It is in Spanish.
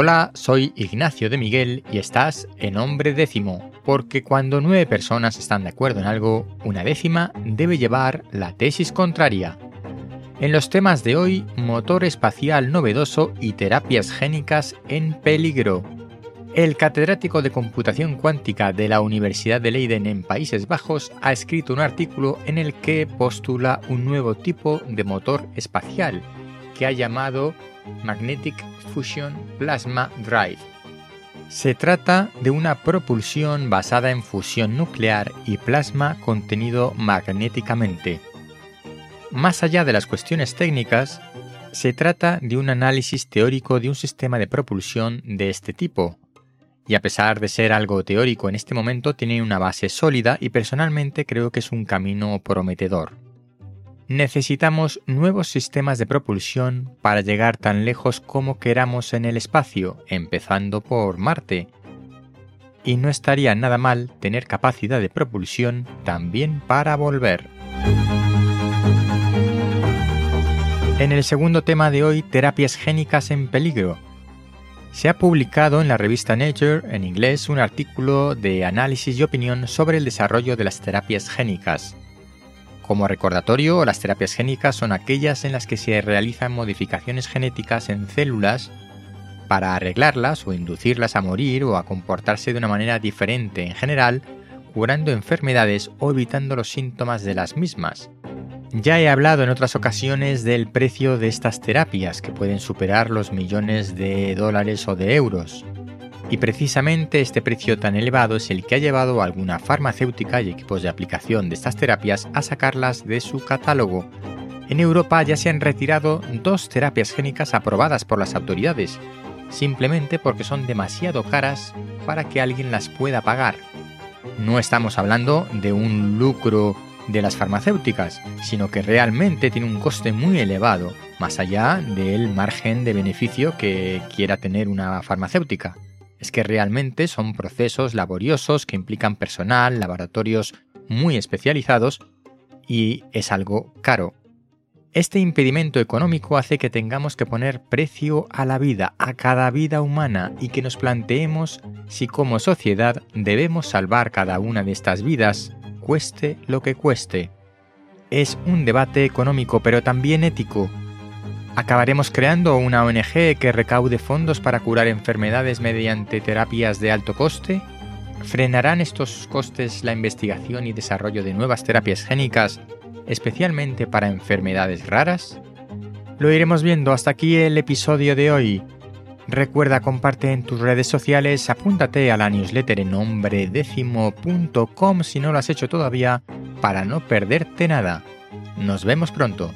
Hola, soy Ignacio de Miguel y estás en Hombre Décimo, porque cuando nueve personas están de acuerdo en algo, una décima debe llevar la tesis contraria. En los temas de hoy, motor espacial novedoso y terapias génicas en peligro. El catedrático de computación cuántica de la Universidad de Leiden en Países Bajos ha escrito un artículo en el que postula un nuevo tipo de motor espacial que ha llamado Magnetic Fusion Plasma Drive. Se trata de una propulsión basada en fusión nuclear y plasma contenido magnéticamente. Más allá de las cuestiones técnicas, se trata de un análisis teórico de un sistema de propulsión de este tipo. Y a pesar de ser algo teórico en este momento, tiene una base sólida y personalmente creo que es un camino prometedor necesitamos nuevos sistemas de propulsión para llegar tan lejos como queramos en el espacio, empezando por Marte. Y no estaría nada mal tener capacidad de propulsión también para volver. En el segundo tema de hoy, terapias génicas en peligro. Se ha publicado en la revista Nature, en inglés, un artículo de análisis y opinión sobre el desarrollo de las terapias génicas. Como recordatorio, las terapias génicas son aquellas en las que se realizan modificaciones genéticas en células para arreglarlas o inducirlas a morir o a comportarse de una manera diferente en general, curando enfermedades o evitando los síntomas de las mismas. Ya he hablado en otras ocasiones del precio de estas terapias, que pueden superar los millones de dólares o de euros. Y precisamente este precio tan elevado es el que ha llevado a alguna farmacéutica y equipos de aplicación de estas terapias a sacarlas de su catálogo. En Europa ya se han retirado dos terapias génicas aprobadas por las autoridades, simplemente porque son demasiado caras para que alguien las pueda pagar. No estamos hablando de un lucro de las farmacéuticas, sino que realmente tiene un coste muy elevado, más allá del margen de beneficio que quiera tener una farmacéutica es que realmente son procesos laboriosos que implican personal, laboratorios muy especializados y es algo caro. Este impedimento económico hace que tengamos que poner precio a la vida, a cada vida humana, y que nos planteemos si como sociedad debemos salvar cada una de estas vidas, cueste lo que cueste. Es un debate económico, pero también ético, ¿Acabaremos creando una ONG que recaude fondos para curar enfermedades mediante terapias de alto coste? ¿Frenarán estos costes la investigación y desarrollo de nuevas terapias génicas, especialmente para enfermedades raras? Lo iremos viendo hasta aquí el episodio de hoy. Recuerda comparte en tus redes sociales, apúntate a la newsletter en nombredécimo.com si no lo has hecho todavía para no perderte nada. Nos vemos pronto.